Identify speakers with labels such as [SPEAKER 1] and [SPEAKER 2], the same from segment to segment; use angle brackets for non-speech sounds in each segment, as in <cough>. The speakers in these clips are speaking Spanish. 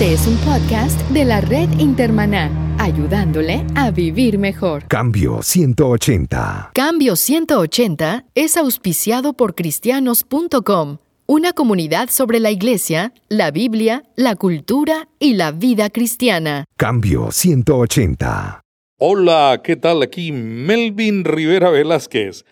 [SPEAKER 1] Este es un podcast de la red Intermaná, ayudándole a vivir mejor.
[SPEAKER 2] Cambio 180.
[SPEAKER 1] Cambio 180 es auspiciado por cristianos.com, una comunidad sobre la iglesia, la Biblia, la cultura y la vida cristiana.
[SPEAKER 2] Cambio 180.
[SPEAKER 3] Hola, ¿qué tal? Aquí Melvin Rivera Velázquez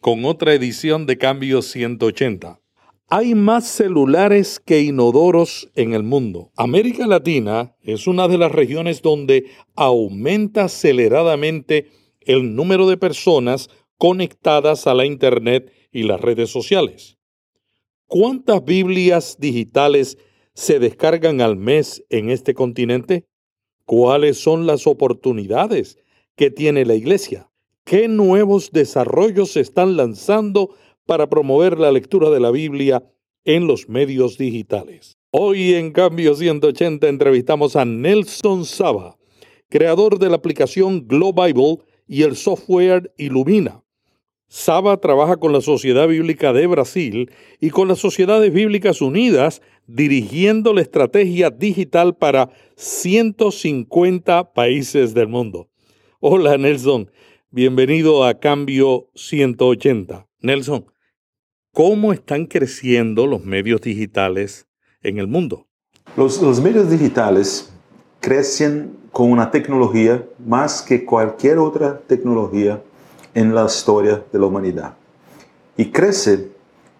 [SPEAKER 3] con otra edición de Cambio 180. Hay más celulares que inodoros en el mundo. América Latina es una de las regiones donde aumenta aceleradamente el número de personas conectadas a la Internet y las redes sociales. ¿Cuántas Biblias digitales se descargan al mes en este continente? ¿Cuáles son las oportunidades que tiene la Iglesia? ¿Qué nuevos desarrollos se están lanzando para promover la lectura de la Biblia en los medios digitales. Hoy en Cambio 180 entrevistamos a Nelson Saba, creador de la aplicación Glow Bible y el software Illumina. Saba trabaja con la Sociedad Bíblica de Brasil y con las Sociedades Bíblicas Unidas dirigiendo la estrategia digital para 150 países del mundo. Hola Nelson, bienvenido a Cambio 180. Nelson, cómo están creciendo los medios digitales en el mundo.
[SPEAKER 4] Los, medios digitales crecen con una tecnología más que cualquier otra tecnología en la historia de la humanidad. Y crece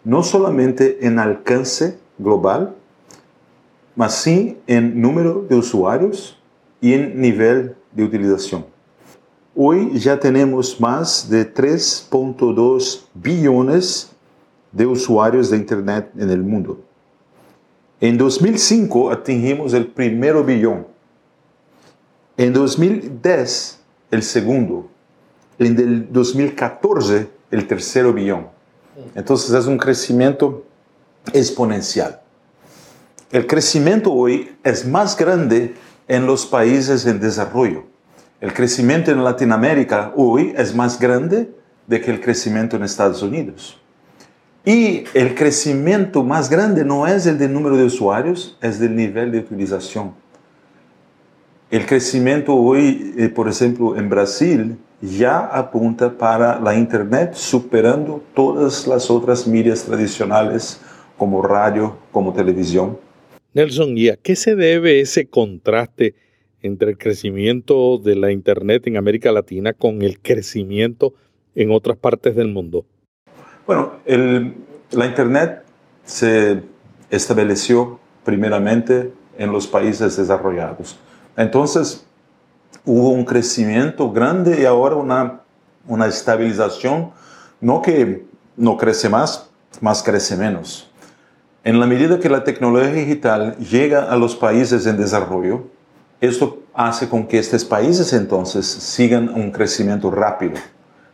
[SPEAKER 4] no solamente en alcance global, mas sí en número de usuarios y en nivel de utilización. Hoy ya tenemos más de 3.2 billones de usuarios de Internet en el mundo. En 2005 atingimos el primer billón. En 2010 el segundo. En 2014 el tercer billón. Entonces es un crecimiento exponencial. El crecimiento hoy es más grande en los países en desarrollo. El crecimiento en Latinoamérica hoy es más grande de que el crecimiento en Estados Unidos. Y el crecimiento más grande no es el del número de usuarios, es del nivel de utilización. El crecimiento hoy, eh, por ejemplo, en Brasil, ya apunta para la Internet, superando todas las otras medias tradicionales como radio, como televisión.
[SPEAKER 3] Nelson, ¿y a qué se debe ese contraste entre el crecimiento de la Internet en América Latina con el crecimiento en otras partes del mundo?
[SPEAKER 4] Bueno, la Internet se estableció primeramente en los países desarrollados. Entonces, hubo un crecimiento grande y ahora una, una estabilización, no que no crece más, más crece menos. En la medida que la tecnología digital llega a los países en desarrollo, esto hace con que estos países entonces sigan un crecimiento rápido.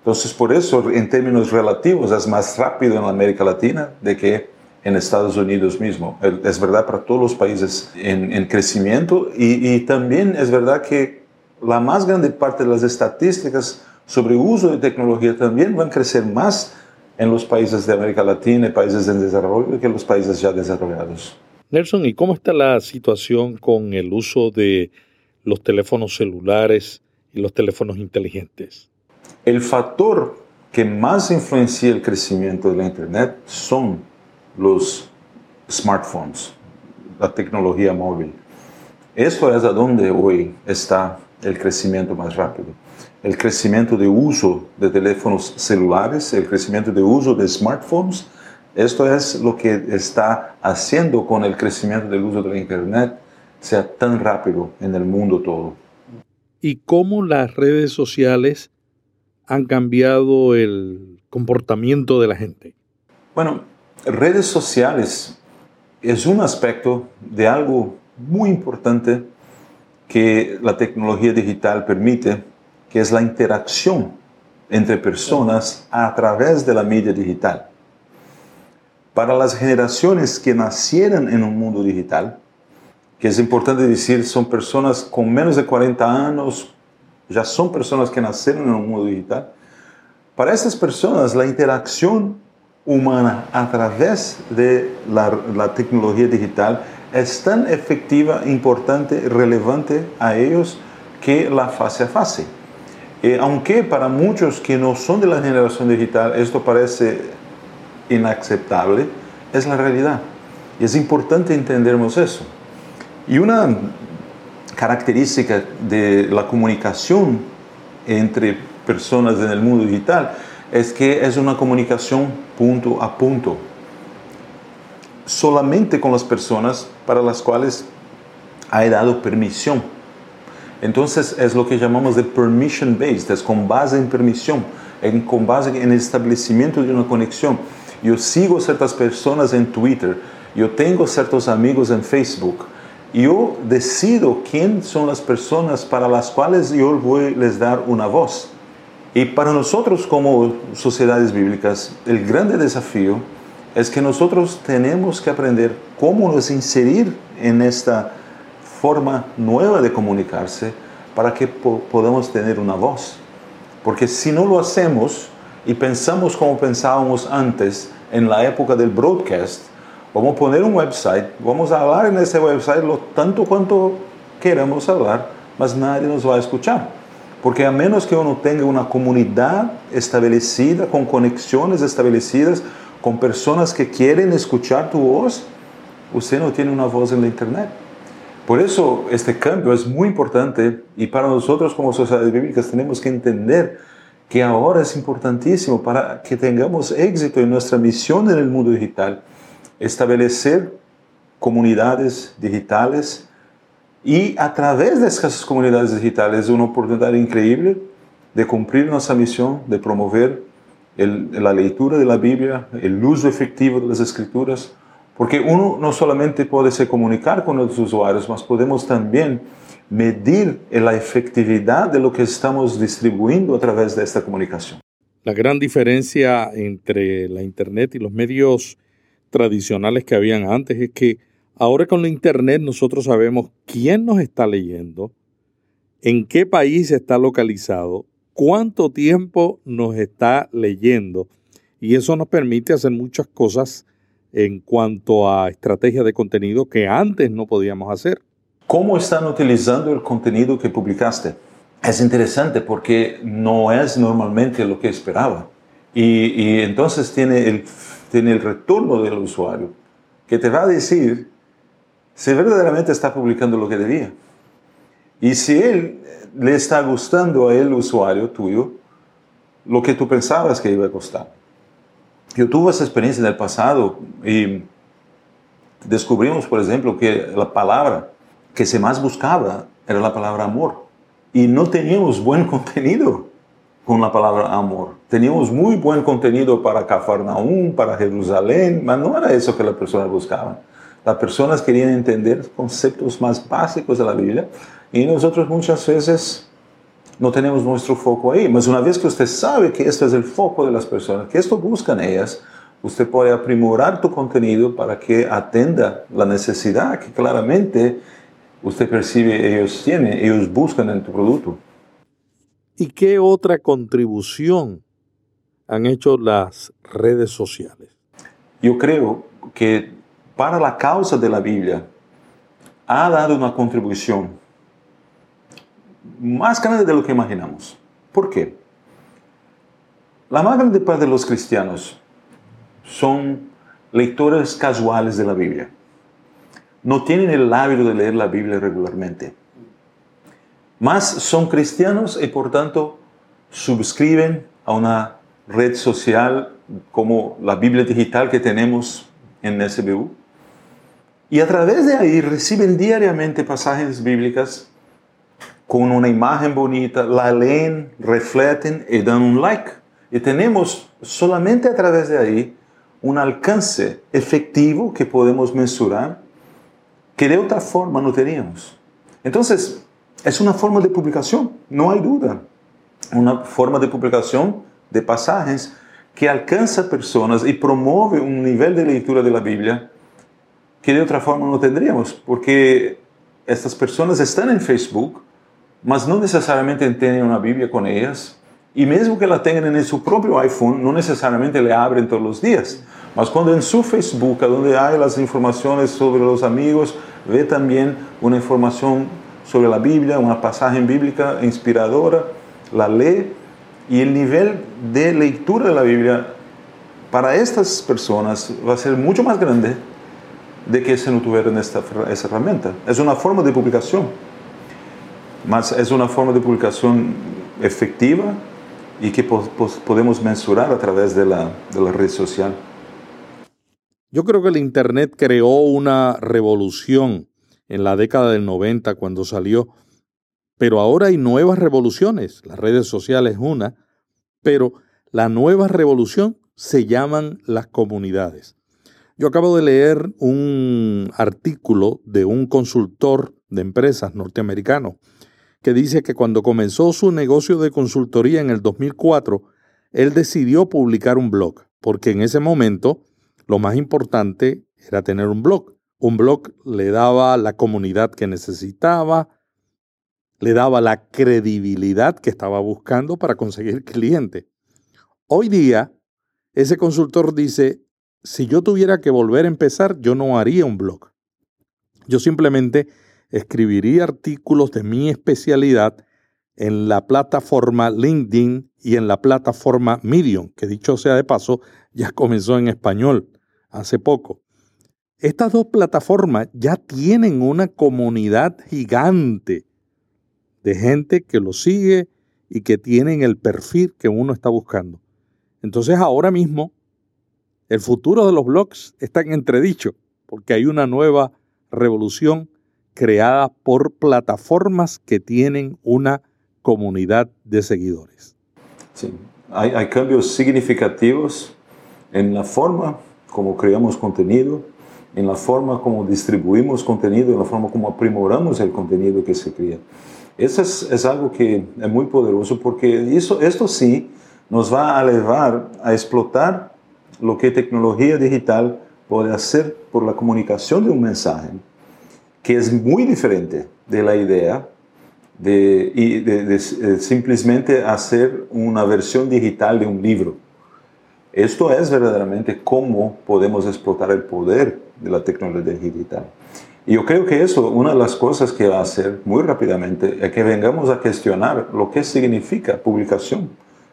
[SPEAKER 4] Entonces, por eso, en términos relativos, es más rápido en América Latina de que en Estados Unidos mismo. Es verdad para todos los países en, crecimiento y, también es verdad que la más grande parte de las estadísticas sobre uso de tecnología también van a crecer más en los países de América Latina y países en desarrollo que en los países ya desarrollados.
[SPEAKER 3] Nelson, ¿y cómo está la situación con el uso de los teléfonos celulares y los teléfonos inteligentes?
[SPEAKER 4] El factor que más influencia el crecimiento de la Internet son los smartphones, la tecnología móvil. Eso es a donde hoy está el crecimiento más rápido. El crecimiento de uso de teléfonos celulares, el crecimiento de uso de smartphones, esto es lo que está haciendo con el crecimiento del uso de la Internet sea tan rápido en el mundo todo.
[SPEAKER 3] ¿Y cómo las redes sociales han cambiado el comportamiento de la gente?
[SPEAKER 4] Bueno, redes sociales es un aspecto de algo muy importante que la tecnología digital permite, que es la interacción entre personas a través de la media digital. Para las generaciones que nacieron en un mundo digital, que es importante decir, son personas con menos de 40 años, ya son personas que nacieron en un mundo digital. Para estas personas, la interacción humana a través de la, la tecnología digital es tan efectiva, importante, relevante a ellos que la fase a fase. Eh, aunque para muchos que no son de la generación digital esto parece inaceptable, es la realidad. Y es importante entendernos eso. Y una característica de la comunicación entre personas en el mundo digital es que es una comunicación punto a punto. Solamente con las personas para las cuales hay dado permisión. Entonces es lo que llamamos de permission based, es con base en permisión, en, con base en el establecimiento de una conexión. Yo sigo ciertas personas en Twitter, yo tengo ciertos amigos en Facebook, yo decido quién son las personas para las cuales yo voy a les dar una voz. Y para nosotros como sociedades bíblicas, el grande desafío es que nosotros tenemos que aprender cómo nos inserir en esta forma nueva de comunicarse para que podamos tener una voz. Porque si no lo hacemos y pensamos como pensábamos antes, en la época del broadcast, vamos a poner un website, vamos a hablar en ese website lo tanto cuanto queramos hablar, mas nadie nos va a escuchar. Porque a menos que uno tenga una comunidad establecida, con conexiones establecidas, con personas que quieren escuchar tu voz, usted no tiene una voz en la internet. Por eso este cambio es muy importante y para nosotros como sociedades bíblicas tenemos que entender que ahora es importantísimo para que tengamos éxito en nuestra misión en el mundo digital, establecer comunidades digitales y a través de esas comunidades digitales una oportunidad increíble de cumplir nuestra misión, de promover la lectura de la Biblia, el uso efectivo de las escrituras, porque uno no solamente puede se comunicar con los usuarios, mas podemos también medir la efectividad de lo que estamos distribuyendo a través de esta comunicación.
[SPEAKER 3] La gran diferencia entre la Internet y los medios tradicionales que habían antes es que ahora con la Internet nosotros sabemos quién nos está leyendo, en qué país está localizado, cuánto tiempo nos está leyendo y eso nos permite hacer muchas cosas en cuanto a estrategia de contenido que antes no podíamos hacer.
[SPEAKER 4] ¿Cómo están utilizando el contenido que publicaste? Es interesante porque no es normalmente lo que esperaba. Y, entonces tiene el, tiene el retorno del usuario que te va a decir si verdaderamente está publicando lo que debía. Y si él le está gustando a el usuario tuyo lo que tú pensabas que iba a costar. Yo tuve esa experiencia en el pasado y descubrimos, por ejemplo, que la palabra que se más buscaba era la palabra amor. Y no teníamos buen <laughs> contenido con la palabra amor. Teníamos muy buen contenido para Cafarnaum, para Jerusalén, pero no era eso que las personas buscaban. Las personas querían entender conceptos más básicos de la Biblia y nosotros muchas veces no tenemos nuestro foco ahí. Mas una vez que usted sabe que esto es el foco de las personas, que esto buscan ellas, usted puede aprimorar tu contenido para que atenda la necesidad que claramente usted percibe ellos tienen, ellos buscan en tu producto.
[SPEAKER 3] ¿Y qué otra contribución han hecho las redes sociales?
[SPEAKER 4] Yo creo que para la causa de la Biblia ha dado una contribución más grande de lo que imaginamos. ¿Por qué? La más grande parte de los cristianos son lectores casuales de la Biblia. No tienen el hábito de leer la Biblia regularmente. Más son cristianos y por tanto suscriben a una red social como la Biblia digital que tenemos en SBU. Y a través de ahí reciben diariamente pasajes bíblicas con una imagen bonita, la leen, refleten y dan un like. Y tenemos solamente a través de ahí un alcance efectivo que podemos mensurar que de otra forma no teníamos. Entonces, es una forma de publicación, no hay duda. Una forma de publicación de pasajes que alcanza personas y promueve un nivel de lectura de la Biblia que de otra forma no tendríamos, porque estas personas están en Facebook, mas no necesariamente tienen una Biblia con ellas, Y mismo que la tengan en su propio iPhone, no necesariamente le abren todos los días. Mas cuando en su Facebook, donde hay las informaciones sobre los amigos, ve también una información sobre la Biblia, una pasaje bíblica inspiradora, la lee y el nivel de lectura de la Biblia para estas personas va a ser mucho más grande de que si no tuvieran esta, esa herramienta. Es una forma de publicación, mas es una forma de publicación efectiva y que podemos mensurar a través de la, de la red social.
[SPEAKER 3] Yo creo que el Internet creó una revolución en la década del 90 cuando salió, pero ahora hay nuevas revoluciones. Las redes sociales es una, pero la nueva revolución se llaman las comunidades. Yo acabo de leer un artículo de un consultor de empresas norteamericano que dice que cuando comenzó su negocio de consultoría en el 2004, él decidió publicar un blog, porque en ese momento lo más importante era tener un blog. Un blog le daba la comunidad que necesitaba, le daba la credibilidad que estaba buscando para conseguir <laughs> cliente. Hoy día, ese consultor dice, si yo tuviera que volver a empezar, yo no haría un blog. Yo simplemente escribiría artículos de mi especialidad en la plataforma LinkedIn y en la plataforma Medium, que dicho sea de paso, ya <laughs> comenzó en español hace poco. Estas dos plataformas ya tienen una comunidad gigante de gente que lo sigue y que tienen el perfil que uno está buscando. Entonces ahora mismo el futuro de los blogs está en entredicho porque hay una nueva revolución creada por plataformas que tienen una comunidad de seguidores.
[SPEAKER 4] Sí, hay, hay cambios significativos en la forma como creamos contenido, en la forma como distribuimos contenido, en la forma como aprimoramos el contenido que se crea. Eso es, es algo que es muy poderoso porque eso, esto sí nos va a llevar a explotar lo que tecnología digital puede hacer por la comunicación de un mensaje, que es muy diferente de la idea de, de, de, de simplesmente hacer una versión digital de un libro. Esto es verdaderamente cómo podemos explotar el poder de la tecnología digital. Y yo creo que eso, una de las cosas que va a hacer muy rápidamente, es que vengamos a cuestionar lo que significa publicación,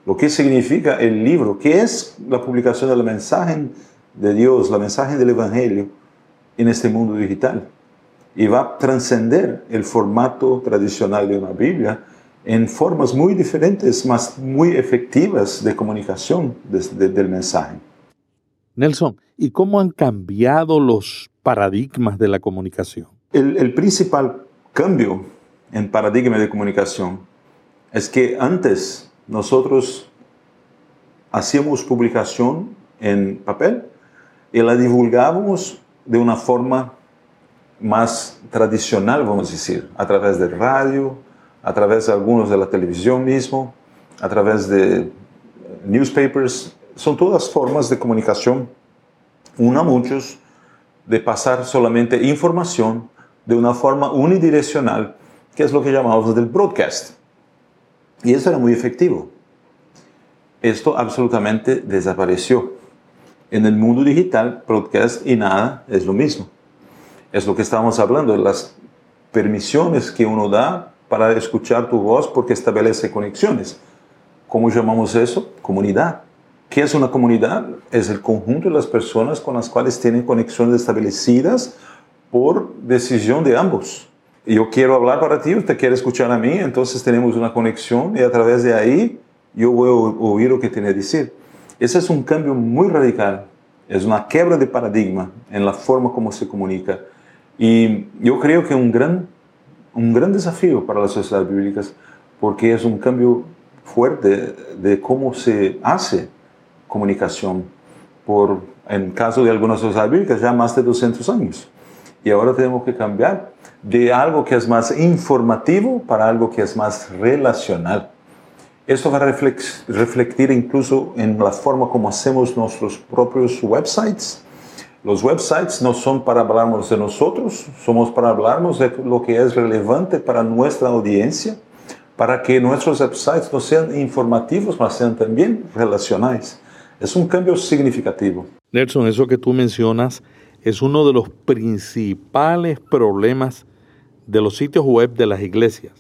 [SPEAKER 4] lo que significa el libro, qué es la publicación del mensaje de Dios, la mensaje del Evangelio en este mundo digital. Y va a trascender el formato tradicional de una Biblia en formas muy diferentes, más muy efectivas de comunicación del mensaje.
[SPEAKER 3] Nelson, ¿y cómo han cambiado los paradigmas de la comunicación?
[SPEAKER 4] El, el principal cambio en paradigma de comunicación es que antes nosotros hacíamos publicación en papel y la divulgábamos de una forma más tradicional, vamos a decir, a través del radio, a través de algunos de la televisión mismo, a través de newspapers, son todas formas de comunicación, una muchos, de pasar solamente información de una forma unidireccional, que es lo que llamamos del broadcast. Y eso era muy efectivo. Esto absolutamente desapareció. En el mundo digital, broadcast y nada es lo mismo. Es lo que estábamos hablando, las permisiones que uno da para escuchar tu voz porque establece conexiones. ¿Cómo llamamos eso? Comunidad. ¿Qué es una comunidad? Es el conjunto de las personas con las cuales tienen conexiones establecidas por decisión de ambos. Yo quiero hablar para ti, usted quiere escuchar a mí, entonces tenemos una conexión y a través de ahí yo voy a oír lo que tiene que decir. Ese es un cambio muy radical, es una quebra de paradigma en la forma como se comunica. Y yo creo que un gran un gran desafío para las sociedades bíblicas porque es un cambio fuerte de cómo se hace comunicación por, en caso de algunas sociedades bíblicas, ya más de 200 años. Y ahora tenemos que cambiar de algo que es más informativo para algo que es más relacional. Esto va a reflejar incluso en la forma como hacemos nuestros propios websites, los websites no son para hablarnos de nosotros, somos para hablarnos de lo que es relevante para nuestra audiencia, para que nuestros websites no sean informativos, mas sean también relacionales. Es un cambio significativo.
[SPEAKER 3] Nelson, eso que tú mencionas es uno de los principales problemas de los sitios web de las iglesias.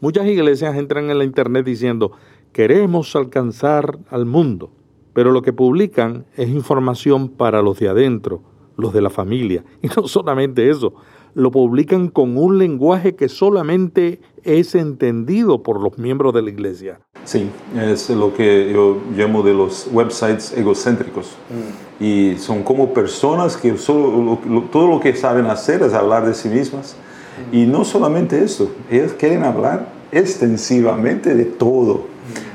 [SPEAKER 3] Muchas iglesias entran en la internet diciendo, queremos alcanzar al mundo, pero lo que publican es información para los de adentro, los de la familia. <laughs> Y no solamente eso, lo publican con un lenguaje que solamente es entendido por los miembros de la iglesia.
[SPEAKER 4] Sí, es lo que yo llamo de los websites egocéntricos. Mm. Y son como personas que solo, todo lo que saben hacer es hablar de sí mismas. Mm. Y no solamente eso, ellos quieren hablar extensivamente de todo.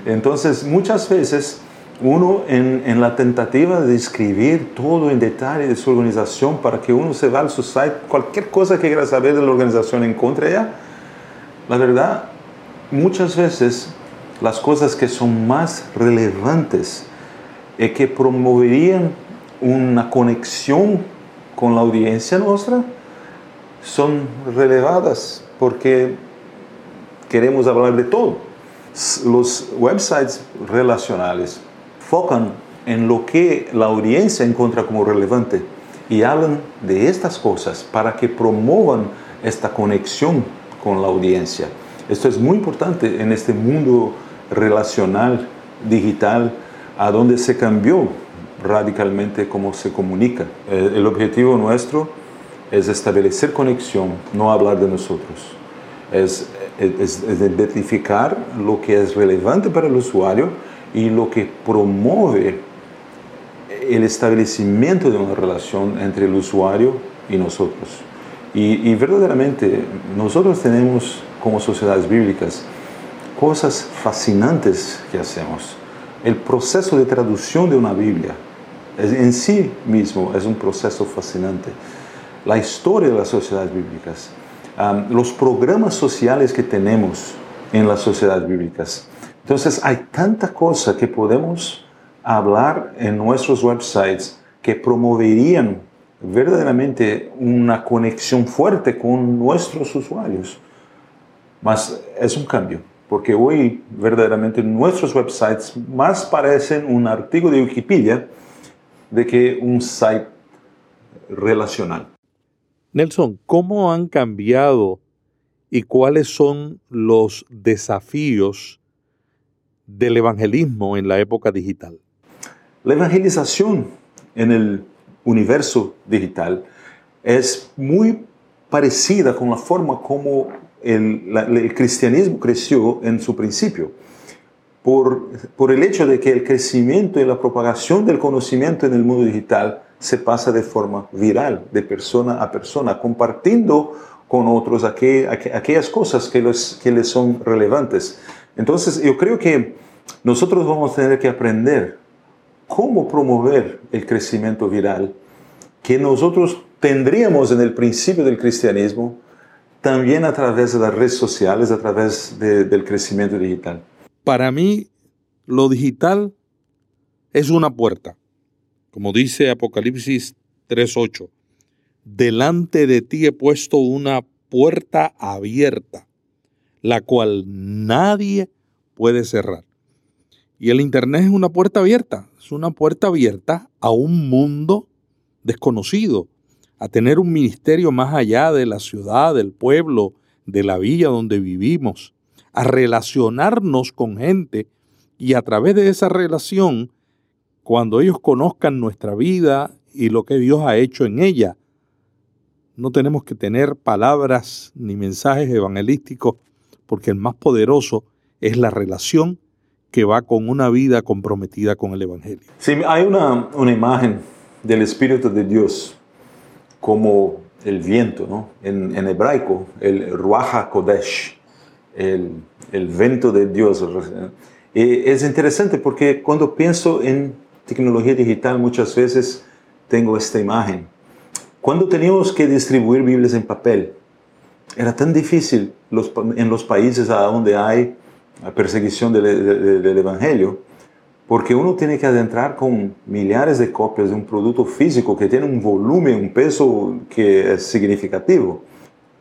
[SPEAKER 4] Mm. Entonces, muchas veces uno en, en, la tentativa de escribir todo en detalle de su organización para que uno se va a su site, cualquier cosa que quiera saber de la organización encuentre ya, la verdad, muchas veces las cosas que son más relevantes y que promoverían una conexión con la audiencia nuestra son relevadas porque queremos hablar de todo. Los websites relacionales focan en lo que la audiencia encuentra como relevante y hablan de estas cosas para que promuevan esta conexión con la audiencia. Esto es muy importante en este mundo relacional, digital, a donde se cambió radicalmente cómo se comunica. Eh, el objetivo nuestro es establecer conexión, no hablar de nosotros. Es, es, es identificar lo que es relevante para el usuario y lo que promueve el establecimiento de una relación entre el usuario y nosotros. Y, verdaderamente nosotros tenemos como sociedades bíblicas cosas fascinantes que hacemos. El proceso de traducción de una Biblia en sí mismo es un proceso fascinante. La historia de las sociedades bíblicas, los programas sociales que tenemos en las sociedades bíblicas, entonces hay tanta cosa que podemos hablar en nuestros websites que promoverían verdaderamente una conexión fuerte con nuestros usuarios. Mas es un cambio, porque hoy verdaderamente nuestros websites más parecen un artículo de Wikipedia de que un site relacional.
[SPEAKER 3] Nelson, ¿cómo han cambiado y cuáles son los desafíos del evangelismo en la época digital?
[SPEAKER 4] La evangelización en el universo digital es muy parecida con la forma como el, cristianismo creció en su principio. Por, por, el hecho de que el crecimiento y la propagación del conocimiento en el mundo digital se pasa de forma viral, de persona a persona, compartiendo con otros aquellas cosas que, los, que les son relevantes. Entonces, yo creo que nosotros vamos a tener que aprender cómo promover el crecimiento viral que nosotros tendríamos en el principio del cristianismo, también a través de las redes sociales, a través del crecimiento digital.
[SPEAKER 3] Para mí, lo digital es una puerta. Como dice Apocalipsis 3.8, delante de ti he puesto una puerta abierta la cual nadie puede cerrar. Y el Internet es una puerta abierta, es una puerta abierta a un mundo desconocido, a tener un ministerio más allá de la ciudad, del pueblo, de la villa donde vivimos, a relacionarnos con gente y a través de esa relación, cuando ellos conozcan nuestra vida y lo que Dios ha hecho en ella, no tenemos que tener palabras ni mensajes evangelísticos porque el más poderoso es la relación que va con una vida comprometida con el Evangelio.
[SPEAKER 4] Sí, hay una, una imagen del Espíritu de Dios como el viento, ¿no? En, en hebraico, el Ruach Kodesh, el, el viento de Dios. Y es interesante porque cuando pienso en tecnología digital muchas veces tengo esta imagen. Cuando teníamos que distribuir Biblias en papel, era tan difícil los, en los países donde hay perseguición del, del, Evangelio, porque uno tiene que adentrar con millares de copias de un producto físico que tiene un volumen, un peso que es significativo.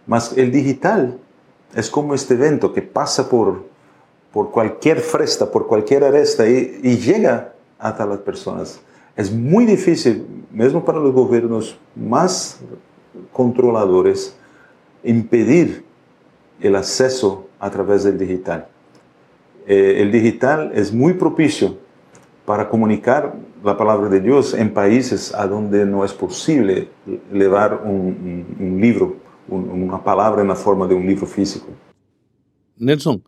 [SPEAKER 4] Mas el digital es como este evento que pasa por por cualquier fresta, por cualquier aresta y, y llega hasta las personas. Es muy difícil, mesmo para los gobiernos más controladores, impedir el acceso a través del digital. Eh, el digital es muy propicio para comunicar la palabra de Dios en países a donde no es posible llevar un, un, un libro, un, una palabra en la forma de un libro físico.
[SPEAKER 3] Nelson,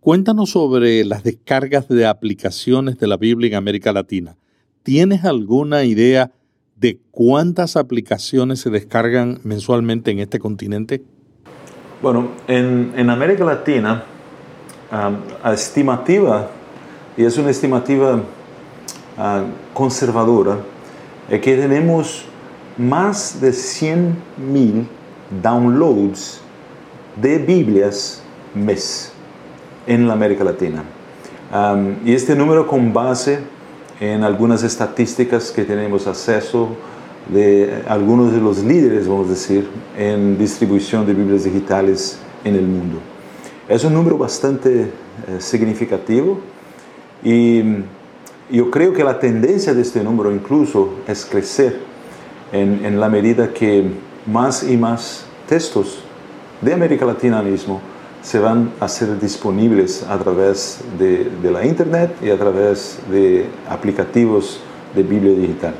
[SPEAKER 3] cuéntanos sobre las descargas de aplicaciones de la Biblia en América Latina. ¿Tienes alguna idea de cuántas aplicaciones se descargan mensualmente en este continente?
[SPEAKER 4] Bueno, en, en América Latina, la estimativa, y es una estimativa conservadora, es que tenemos más de 100 mil downloads de Biblias mes en la América Latina. Y este número con base en algunas estadísticas que tenemos acceso de algunos de los líderes, vamos a decir, en distribución de Biblias digitales en el mundo. Es un número bastante eh, significativo y yo creo que la tendencia de este número incluso es crecer en, en la medida que más y más textos de América Latina mismo se van a hacer disponibles a través de, de, la Internet y a través de aplicativos de Biblia digital.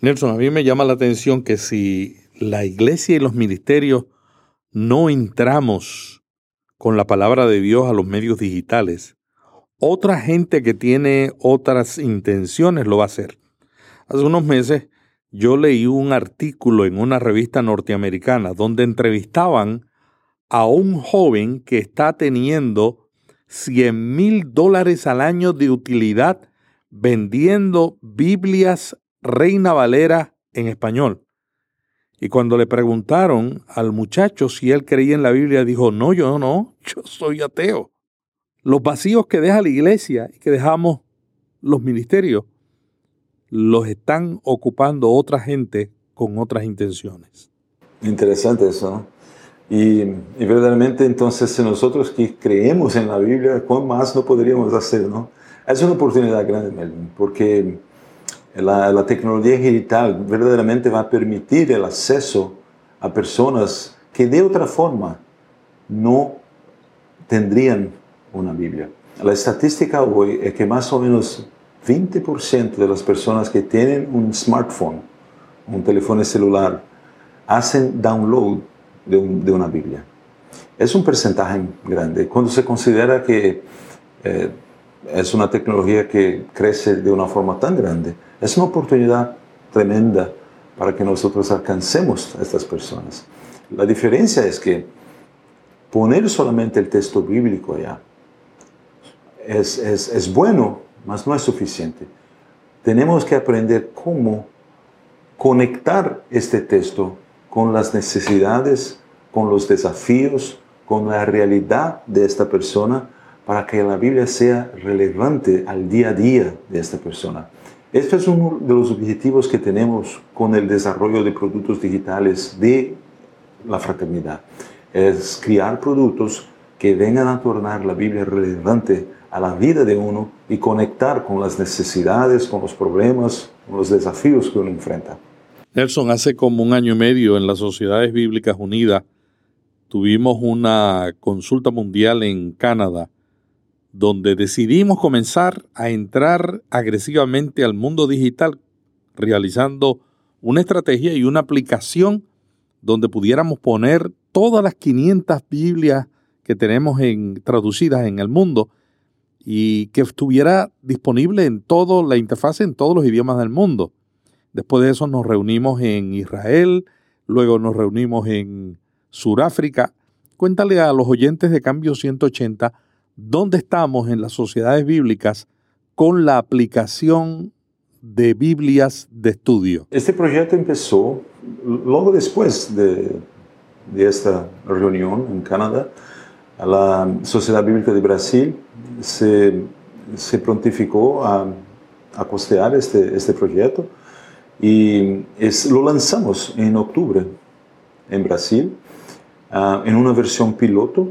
[SPEAKER 3] Nelson, a mí me llama la atención que si la iglesia y los ministerios no entramos con la palabra de Dios a los medios digitales, otra gente que tiene otras intenciones lo va a hacer. Hace unos meses yo leí un artículo en una revista norteamericana donde entrevistaban a un joven que está teniendo 100 mil dólares al año de utilidad vendiendo Biblias Reina Valera en español. Y cuando le preguntaron al muchacho si él creía en la Biblia, dijo, no, yo no, yo soy ateo. Los vacíos que deja la iglesia y que dejamos los ministerios, los están ocupando otra gente con otras intenciones.
[SPEAKER 4] Interesante eso, ¿no? Y, y, verdaderamente entonces nosotros que creemos en la Biblia, ¿cuán más no podríamos hacer? ¿no? Es una oportunidad grande, Melvin, porque la, la, tecnología digital verdaderamente va a permitir el acceso a personas que de otra forma no tendrían una Biblia. La estadística hoy es que más o menos 20% de las personas que tienen un smartphone, un teléfono celular, hacen download de, un, de, una Biblia. Es un porcentaje grande. Cuando se considera que eh, es una tecnología que crece de una forma tan grande, es una oportunidad tremenda para que nosotros alcancemos a estas personas. La diferencia es que poner solamente el texto bíblico allá es, es, es bueno, mas no es suficiente. Tenemos que aprender cómo conectar este texto con las necesidades, con los desafíos, con la realidad de esta persona, para que la Biblia sea relevante al día a día de esta persona. Este es uno de los objetivos que tenemos con el desarrollo de productos digitales de la fraternidad. Es crear productos que vengan a tornar la Biblia relevante a la vida de uno y conectar con las necesidades, con los problemas, con los desafíos que uno enfrenta.
[SPEAKER 3] Nelson, hace como un año y medio en las Sociedades Bíblicas Unidas tuvimos una consulta mundial en Canadá donde decidimos comenzar a entrar agresivamente al mundo digital realizando una estrategia y una aplicación donde pudiéramos poner todas las 500 Biblias que tenemos en, traducidas en el mundo y que estuviera disponible en toda la interfaz en todos los idiomas del mundo. Después de eso nos reunimos en Israel, luego nos reunimos en Sudáfrica. Cuéntale a los oyentes de Cambio 180 dónde estamos en las sociedades bíblicas con la aplicación de Biblias de estudio.
[SPEAKER 4] Este proyecto empezó luego después de, de esta reunión en Canadá. La Sociedad Bíblica de Brasil se, se prontificó a, a costear este, este proyecto y es, lo lanzamos en octubre en Brasil, uh, en una versión piloto.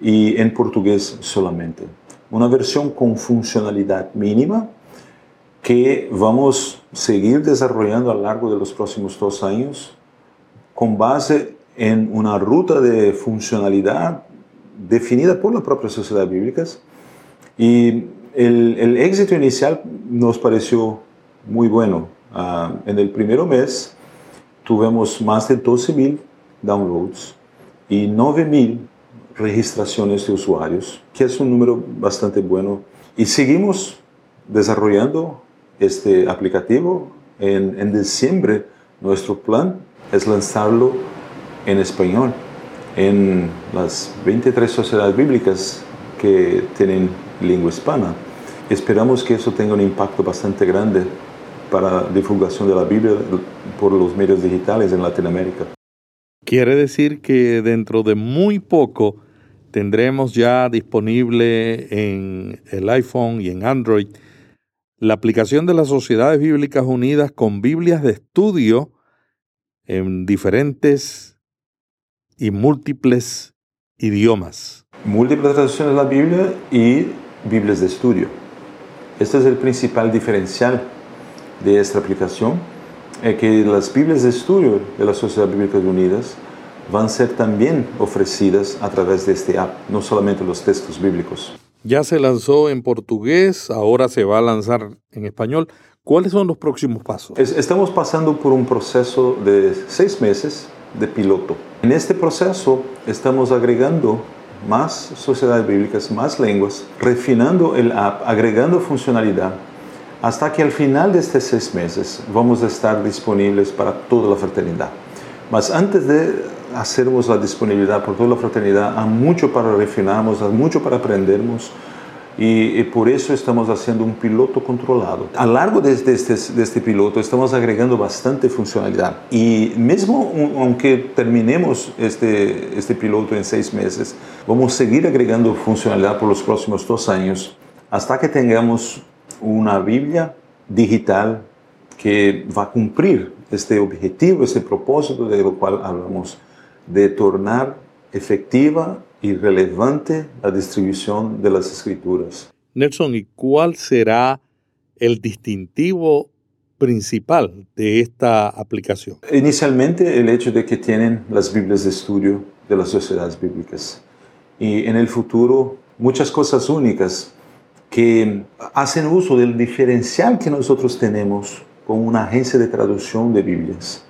[SPEAKER 4] y en portugués solamente. Una versión con funcionalidad mínima que vamos a seguir desarrollando a lo largo de los próximos dos años con base en una ruta de funcionalidad definida por la propia sociedad bíblicas y el éxito inicial nos pareció muy bueno. Ah, en el primer mes tuvimos más de 12.000 downloads y 9.000 registraciones de usuarios, que es un número bastante bueno. Y seguimos desarrollando este aplicativo. En, en diciembre nuestro plan es lanzarlo en español en las 23 sociedades bíblicas que tienen lengua hispana. Esperamos que eso tenga un impacto bastante grande para divulgación de la Biblia por los medios digitales en Latinoamérica.
[SPEAKER 3] Quiere decir que dentro de muy poco tendremos ya disponible en el iPhone y en Android la aplicación de las Sociedades Bíblicas Unidas con Biblias de estudio en diferentes y múltiples idiomas.
[SPEAKER 4] Múltiples traducciones de la Biblia y Biblias de estudio. Este es el principal diferencial de esta aplicación, es que las Biblias de estudio de las Sociedades Bíblicas Unidas van a ser también ofrecidas a través de este app, no solamente los textos bíblicos.
[SPEAKER 3] Ya se lanzó en portugués, ahora se va a lanzar en español. ¿Cuáles son los próximos pasos?
[SPEAKER 4] estamos pasando por un proceso de seis meses de piloto. En este proceso estamos agregando más sociedades bíblicas, más lenguas, refinando el app, agregando funcionalidad, hasta que al final de estos seis meses vamos a estar disponibles para toda la fraternidad. Mas antes de hacernos la disponibilidad por toda la fraternidad, hay mucho para refinarnos, hay mucho para aprendernos y, por eso estamos haciendo un piloto controlado. A lo largo de este, de este, piloto estamos agregando bastante funcionalidad y mismo aunque terminemos este, este piloto en seis meses, vamos a seguir agregando funcionalidad por los próximos dos años hasta que tengamos una Biblia digital que va a cumplir este objetivo, este propósito de lo cual hablamos de tornar efectiva y relevante la distribución de las escrituras.
[SPEAKER 3] Nelson, ¿y cuál será el distintivo principal de esta aplicación?
[SPEAKER 4] Inicialmente el hecho de que tienen las Biblias de estudio de las sociedades bíblicas y en el futuro muchas cosas únicas que hacen uso del diferencial que nosotros tenemos con una agencia de traducción de Biblias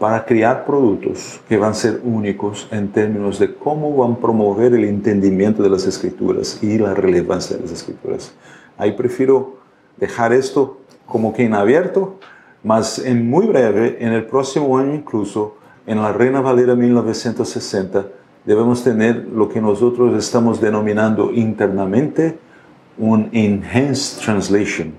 [SPEAKER 4] para crear productos que van a ser únicos en términos de cómo van a promover el entendimiento de las escrituras y la relevancia de las escrituras. Ahí prefiero dejar esto como que en abierto, mas en muy breve, en el próximo año incluso, en la Reina Valera 1960, debemos tener lo que nosotros estamos denominando internamente un Enhanced Translation,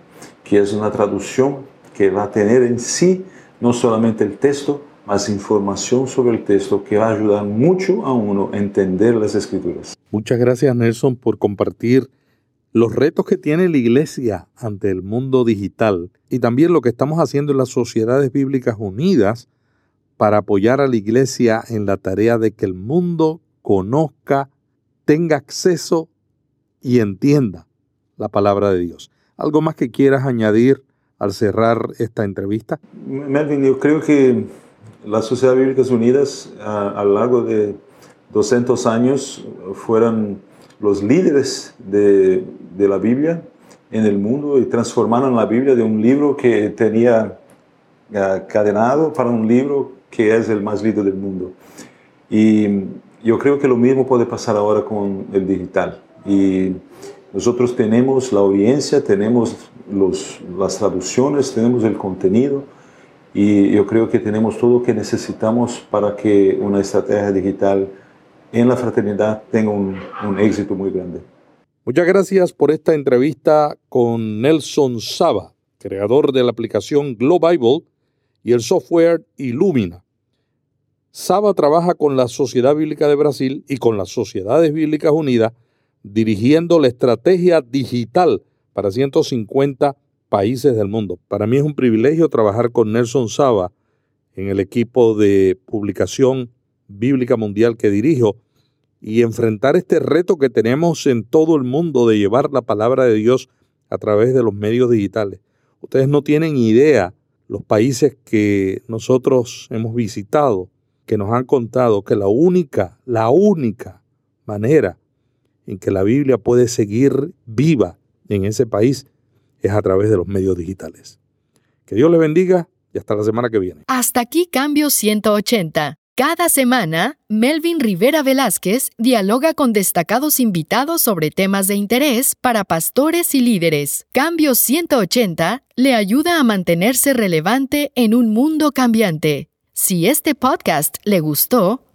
[SPEAKER 4] que es una traducción que va a tener en sí no solamente el texto, más información sobre el texto que va a ayudar mucho a uno a entender las escrituras.
[SPEAKER 3] Muchas gracias Nelson por compartir los retos que tiene la iglesia ante el mundo digital y también lo que estamos haciendo en las sociedades bíblicas unidas para apoyar a la iglesia en la tarea de que el mundo conozca, tenga acceso y entienda la palabra de Dios. ¿Algo más que quieras añadir al cerrar esta entrevista?
[SPEAKER 4] Melvin, yo creo que las Sociedades Bíblicas Unidas a, lo largo de 200 años fueron los líderes de, de, la Biblia en el mundo y transformaron la Biblia de un libro que tenía cadenado para un libro que es el más lindo del mundo. Y yo creo que lo mismo puede pasar ahora con el digital. Y nosotros tenemos la audiencia, tenemos los, las traducciones, tenemos el contenido y yo creo que tenemos todo lo que necesitamos para que una estrategia digital en la fraternidad tenga un, un éxito muy grande.
[SPEAKER 3] Muchas gracias por esta entrevista con Nelson Saba, creador de la aplicación Glow Bible y el software Illumina. Saba trabaja con la Sociedad Bíblica de Brasil y con las Sociedades Bíblicas Unidas dirigiendo la estrategia digital para 150 países del mundo. Para mí es un privilegio trabajar con Nelson Saba en el equipo de publicación bíblica mundial que dirijo y enfrentar este reto que tenemos en todo el mundo de llevar la palabra de Dios a través de los medios digitales. Ustedes no tienen idea los países que nosotros hemos visitado, que nos han contado que la única, la única manera en que la Biblia puede seguir viva en ese país es a través de los medios digitales. Que Dios les bendiga y hasta la semana que viene.
[SPEAKER 1] Hasta aquí Cambio 180. Cada semana, Melvin Rivera Velázquez dialoga con destacados invitados sobre temas de interés para pastores y líderes. Cambio 180 le ayuda a mantenerse relevante en un mundo cambiante. Si este podcast le gustó,